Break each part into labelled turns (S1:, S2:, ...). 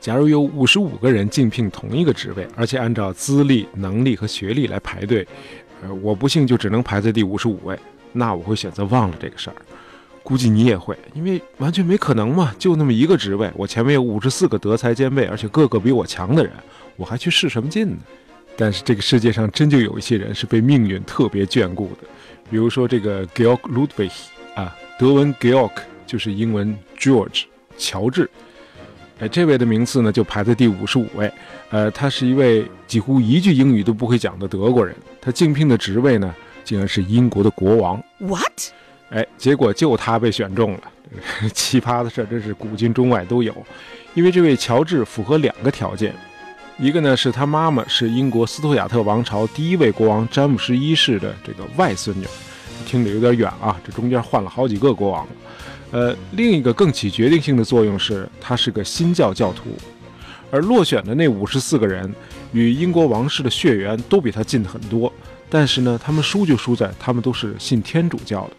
S1: 假如有五十五个人竞聘同一个职位，而且按照资历、能力和学历来排队，呃，我不幸就只能排在第五十五位，那我会选择忘了这个事儿。估计你也会，因为完全没可能嘛，就那么一个职位，我前面有五十四个德才兼备，而且个个比我强的人，我还去试什么劲呢？但是这个世界上真就有一些人是被命运特别眷顾的，比如说这个 Georg Ludwig 啊，德文 Georg 就是英文 George 乔治。哎，这位的名次呢就排在第五十五位。呃，他是一位几乎一句英语都不会讲的德国人。他竞聘的职位呢，竟然是英国的国王。
S2: What？
S1: 哎，结果就他被选中了。奇葩的事真是古今中外都有。因为这位乔治符合两个条件，一个呢是他妈妈是英国斯图亚特王朝第一位国王詹姆士一世的这个外孙女。听着有点远啊，这中间换了好几个国王。呃，另一个更起决定性的作用是，他是个新教教徒，而落选的那五十四个人与英国王室的血缘都比他近很多，但是呢，他们输就输在他们都是信天主教的。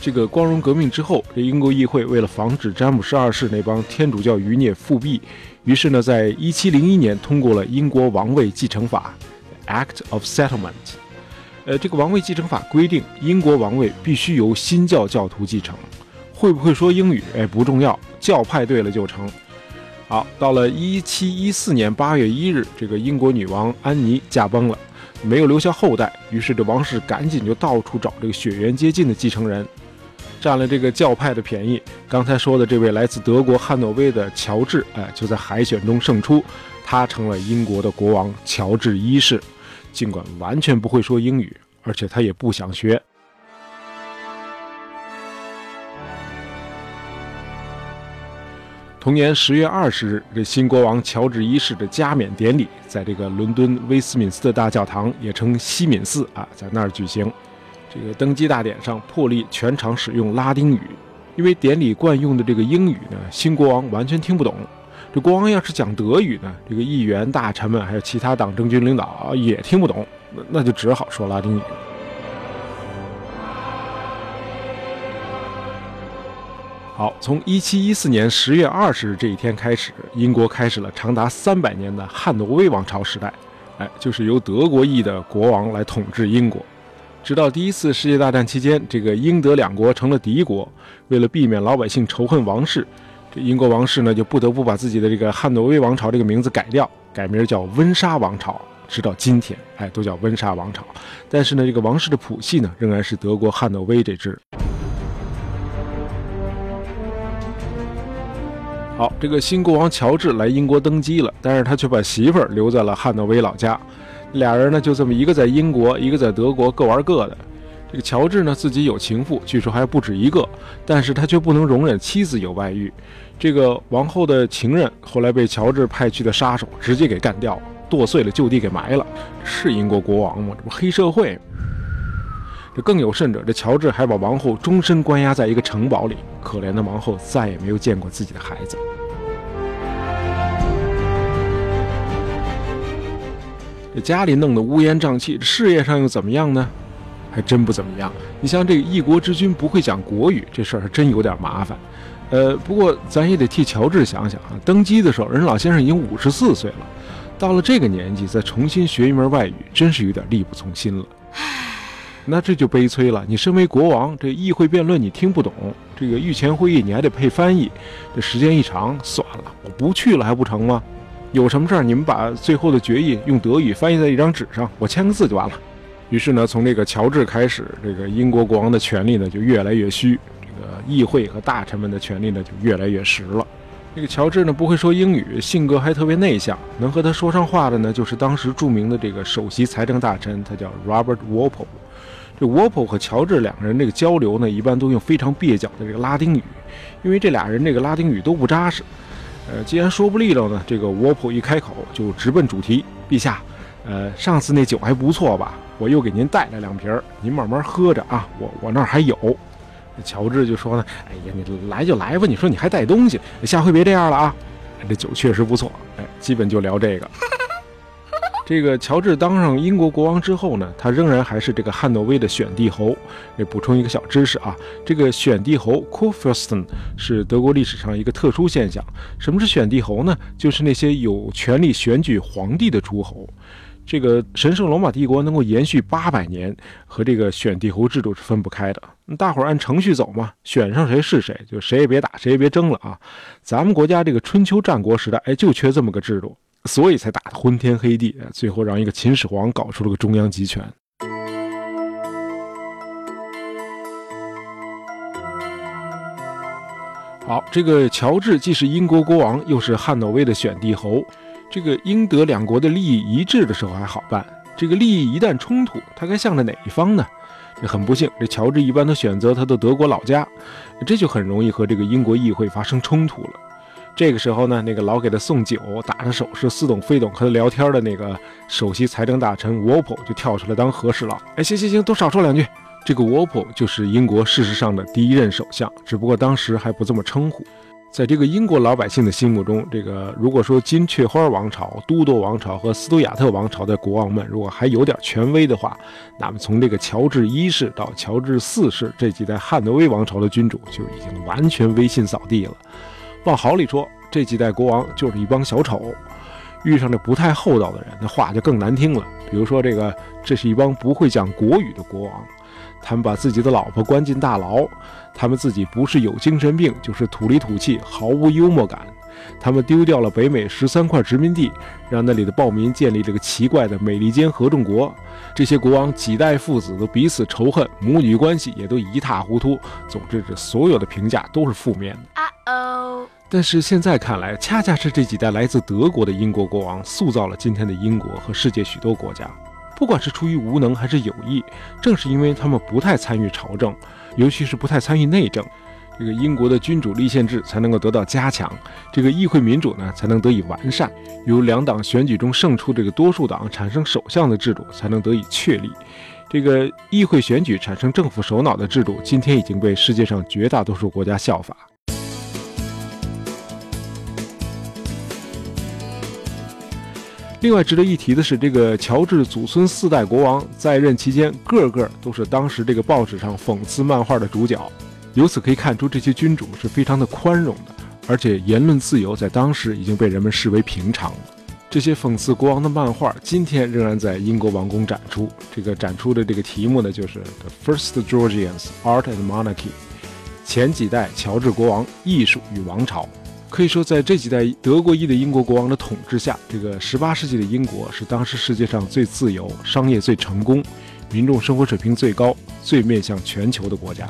S1: 这个光荣革命之后，这英国议会为了防止詹姆士二世那帮天主教余孽复辟，于是呢，在一七零一年通过了英国王位继承法 （Act of Settlement）。呃，这个王位继承法规定，英国王位必须由新教教徒继承。会不会说英语？哎，不重要，教派对了就成。好，到了一七一四年八月一日，这个英国女王安妮驾崩了，没有留下后代，于是这王室赶紧就到处找这个血缘接近的继承人，占了这个教派的便宜。刚才说的这位来自德国汉诺威的乔治，哎，就在海选中胜出，他成了英国的国王乔治一世。尽管完全不会说英语，而且他也不想学。同年十月二十日，这新国王乔治一世的加冕典礼在这个伦敦威斯敏斯特大教堂，也称西敏寺啊，在那儿举行。这个登基大典上，破例全场使用拉丁语，因为典礼惯用的这个英语呢，新国王完全听不懂。这国王要是讲德语呢，这个议员、大臣们还有其他党政军领导也听不懂，那那就只好说拉丁语。好，从一七一四年十月二十日这一天开始，英国开始了长达三百年的汉诺威王朝时代。哎，就是由德国裔的国王来统治英国。直到第一次世界大战期间，这个英德两国成了敌国。为了避免老百姓仇恨王室，这英国王室呢就不得不把自己的这个汉诺威王朝这个名字改掉，改名叫温莎王朝。直到今天，哎，都叫温莎王朝。但是呢，这个王室的谱系呢，仍然是德国汉诺威这支。好，这个新国王乔治来英国登基了，但是他却把媳妇儿留在了汉诺威老家。俩人呢，就这么一个在英国，一个在德国，各玩各的。这个乔治呢，自己有情妇，据说还不止一个，但是他却不能容忍妻子有外遇。这个王后的情人后来被乔治派去的杀手直接给干掉，剁碎了就地给埋了。是英国国王吗？这不黑社会。这更有甚者，这乔治还把王后终身关押在一个城堡里。可怜的王后再也没有见过自己的孩子。这家里弄得乌烟瘴气，事业上又怎么样呢？还真不怎么样。你像这个一国之君不会讲国语，这事儿还真有点麻烦。呃，不过咱也得替乔治想想啊。登基的时候，人老先生已经五十四岁了，到了这个年纪再重新学一门外语，真是有点力不从心了。那这就悲催了。你身为国王，这议会辩论你听不懂，这个御前会议你还得配翻译，这时间一长，算了，我不去了还不成吗？有什么事儿你们把最后的决议用德语翻译在一张纸上，我签个字就完了。于是呢，从这个乔治开始，这个英国国王的权力呢就越来越虚，这个议会和大臣们的权力呢就越来越实了。这个乔治呢不会说英语，性格还特别内向，能和他说上话的呢就是当时著名的这个首席财政大臣，他叫 Robert Walpole。这 Walpole 和乔治两个人这个交流呢，一般都用非常蹩脚的这个拉丁语，因为这俩人这个拉丁语都不扎实。呃，既然说不利落呢，这个 Walpole 一开口就直奔主题：“陛下，呃，上次那酒还不错吧？我又给您带了两瓶，您慢慢喝着啊。我我那儿还有。”乔治就说呢：“哎呀，你来就来吧，你说你还带东西，下回别这样了啊。”这酒确实不错，哎，基本就聊这个。这个乔治当上英国国王之后呢，他仍然还是这个汉诺威的选帝侯。补充一个小知识啊，这个选帝侯 Kurfürsten 是德国历史上一个特殊现象。什么是选帝侯呢？就是那些有权利选举皇帝的诸侯。这个神圣罗马帝国能够延续八百年，和这个选帝侯制度是分不开的。大伙儿按程序走嘛，选上谁是谁，就谁也别打，谁也别争了啊。咱们国家这个春秋战国时代，哎，就缺这么个制度，所以才打得昏天黑地，最后让一个秦始皇搞出了个中央集权。好，这个乔治既是英国国王，又是汉诺威的选帝侯。这个英德两国的利益一致的时候还好办，这个利益一旦冲突，他该向着哪一方呢？这很不幸，这乔治一般都选择他的德国老家，这就很容易和这个英国议会发生冲突了。这个时候呢，那个老给他送酒、打着手势似懂非懂和他聊天的那个首席财政大臣 w o p p l e 就跳出来当和事佬。哎，行行行，都少说两句。这个 w o p p l e 就是英国事实上的第一任首相，只不过当时还不这么称呼。在这个英国老百姓的心目中，这个如果说金雀花王朝、都铎王朝和斯图亚特王朝的国王们如果还有点权威的话，那么从这个乔治一世到乔治四世这几代汉诺威王朝的君主就已经完全威信扫地了。往好里说，这几代国王就是一帮小丑，遇上这不太厚道的人，那话就更难听了。比如说这个，这是一帮不会讲国语的国王。他们把自己的老婆关进大牢，他们自己不是有精神病，就是土里土气，毫无幽默感。他们丢掉了北美十三块殖民地，让那里的暴民建立了个奇怪的美利坚合众国。这些国王几代父子都彼此仇恨，母女关系也都一塌糊涂。总之，这所有的评价都是负面的。啊哦！但是现在看来，恰恰是这几代来自德国的英国国王，塑造了今天的英国和世界许多国家。不管是出于无能还是有意，正是因为他们不太参与朝政，尤其是不太参与内政，这个英国的君主立宪制才能够得到加强，这个议会民主呢才能得以完善，由两党选举中胜出这个多数党产生首相的制度才能得以确立。这个议会选举产生政府首脑的制度，今天已经被世界上绝大多数国家效法。另外值得一提的是，这个乔治祖孙四代国王在任期间，个个都是当时这个报纸上讽刺漫画的主角。由此可以看出，这些君主是非常的宽容的，而且言论自由在当时已经被人们视为平常。这些讽刺国王的漫画，今天仍然在英国王宫展出。这个展出的这个题目呢，就是 The First Georgians: Art and Monarchy，前几代乔治国王艺术与王朝。可以说，在这几代德国裔的英国国王的统治下，这个十八世纪的英国是当时世界上最自由、商业最成功、民众生活水平最高、最面向全球的国家。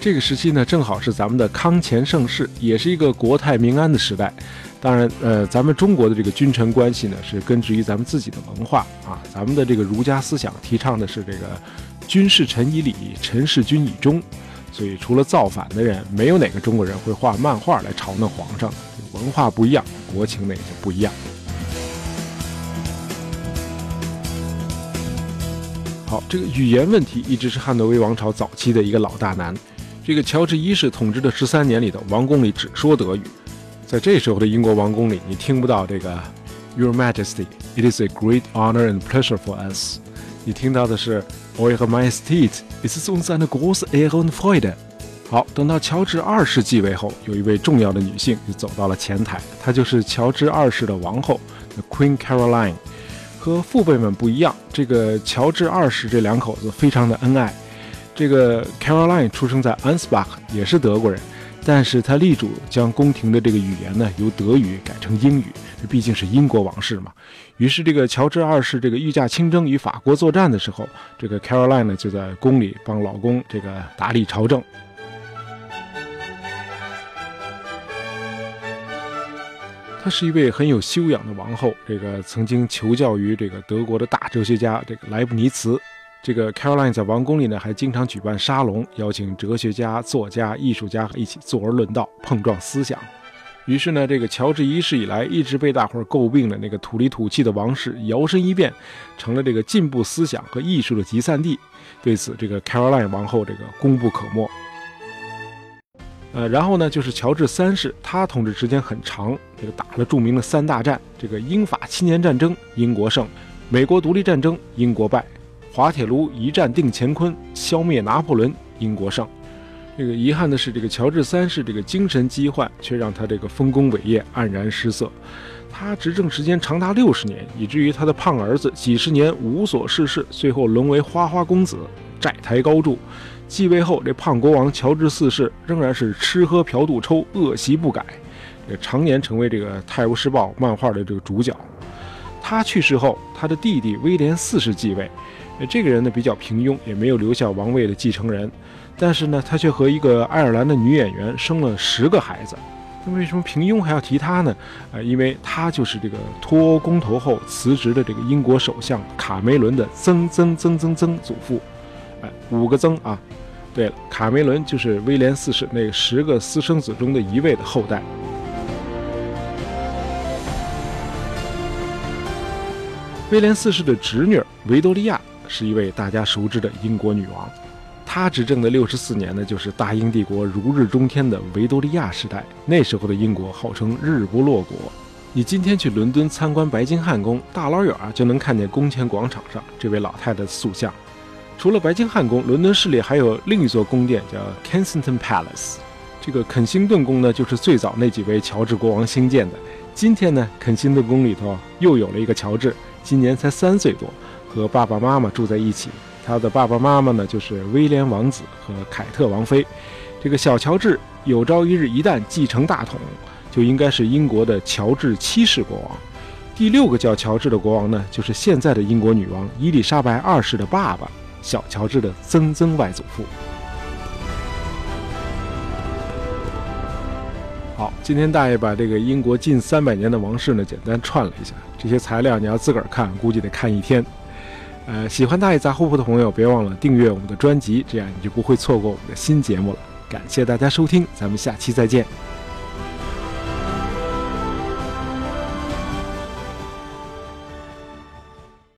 S1: 这个时期呢，正好是咱们的康乾盛世，也是一个国泰民安的时代。当然，呃，咱们中国的这个君臣关系呢，是根植于咱们自己的文化啊。咱们的这个儒家思想提倡的是这个“君事臣以礼，臣事君以忠”。所以，除了造反的人，没有哪个中国人会画漫画来嘲弄皇上。文化不一样，国情呢也就不一样。好，这个语言问题一直是汉诺威王朝早期的一个老大难。这个乔治一世统治的十三年里头，王宫里只说德语。在这时候的英国王宫里，你听不到这个 “Your Majesty, it is a great honor and pleasure for us”，你听到的是。Eure Majestät, es ist uns eine große Ehre und Freude。好，等到乔治二世继位后，有一位重要的女性就走到了前台，她就是乔治二世的王后，Queen Caroline。和父辈们不一样，这个乔治二世这两口子非常的恩爱。这个 Caroline 出生在 Ansbach，也是德国人。但是他力主将宫廷的这个语言呢，由德语改成英语，这毕竟是英国王室嘛。于是这个乔治二世这个御驾亲征与法国作战的时候，这个 Caroline 呢就在宫里帮老公这个打理朝政。她是一位很有修养的王后，这个曾经求教于这个德国的大哲学家这个莱布尼茨。这个 Caroline 在王宫里呢，还经常举办沙龙，邀请哲学家、作家、艺术家一起坐而论道，碰撞思想。于是呢，这个乔治一世以来一直被大伙诟病的那个土里土气的王室，摇身一变成了这个进步思想和艺术的集散地。对此，这个 Caroline 王后这个功不可没。呃，然后呢，就是乔治三世，他统治时间很长，这个打了著名的三大战，这个英法七年战争，英国胜。美国独立战争，英国败；滑铁卢一战定乾坤，消灭拿破仑，英国胜。这个遗憾的是，这个乔治三世这个精神疾患却让他这个丰功伟业黯然失色。他执政时间长达六十年，以至于他的胖儿子几十年无所事事，最后沦为花花公子，债台高筑。继位后，这胖国王乔治四世仍然是吃喝嫖赌抽，恶习不改，也常年成为这个《泰晤士报》漫画的这个主角。他去世后，他的弟弟威廉四世继位。这个人呢比较平庸，也没有留下王位的继承人。但是呢，他却和一个爱尔兰的女演员生了十个孩子。那为什么平庸还要提他呢？啊，因为他就是这个脱欧公投后辞职的这个英国首相卡梅伦的曾曾曾曾曾祖父。哎，五个曾啊！对了，卡梅伦就是威廉四世那十个私生子中的一位的后代。威廉四世的侄女维多利亚是一位大家熟知的英国女王。她执政的六十四年呢，就是大英帝国如日中天的维多利亚时代。那时候的英国号称日不落国。你今天去伦敦参观白金汉宫，大老远啊就能看见宫前广场上这位老太太的塑像。除了白金汉宫，伦敦市里还有另一座宫殿叫 Kensington Palace。这个肯辛顿宫呢，就是最早那几位乔治国王兴建的。今天呢，肯辛顿宫里头又有了一个乔治。今年才三岁多，和爸爸妈妈住在一起。他的爸爸妈妈呢，就是威廉王子和凯特王妃。这个小乔治有朝一日一旦继承大统，就应该是英国的乔治七世国王。第六个叫乔治的国王呢，就是现在的英国女王伊丽莎白二世的爸爸，小乔治的曾曾外祖父。好，今天大爷把这个英国近三百年的王室呢，简单串了一下。这些材料你要自个儿看，估计得看一天。呃，喜欢大爷杂货铺的朋友，别忘了订阅我们的专辑，这样你就不会错过我们的新节目了。感谢大家收听，咱们下期再见。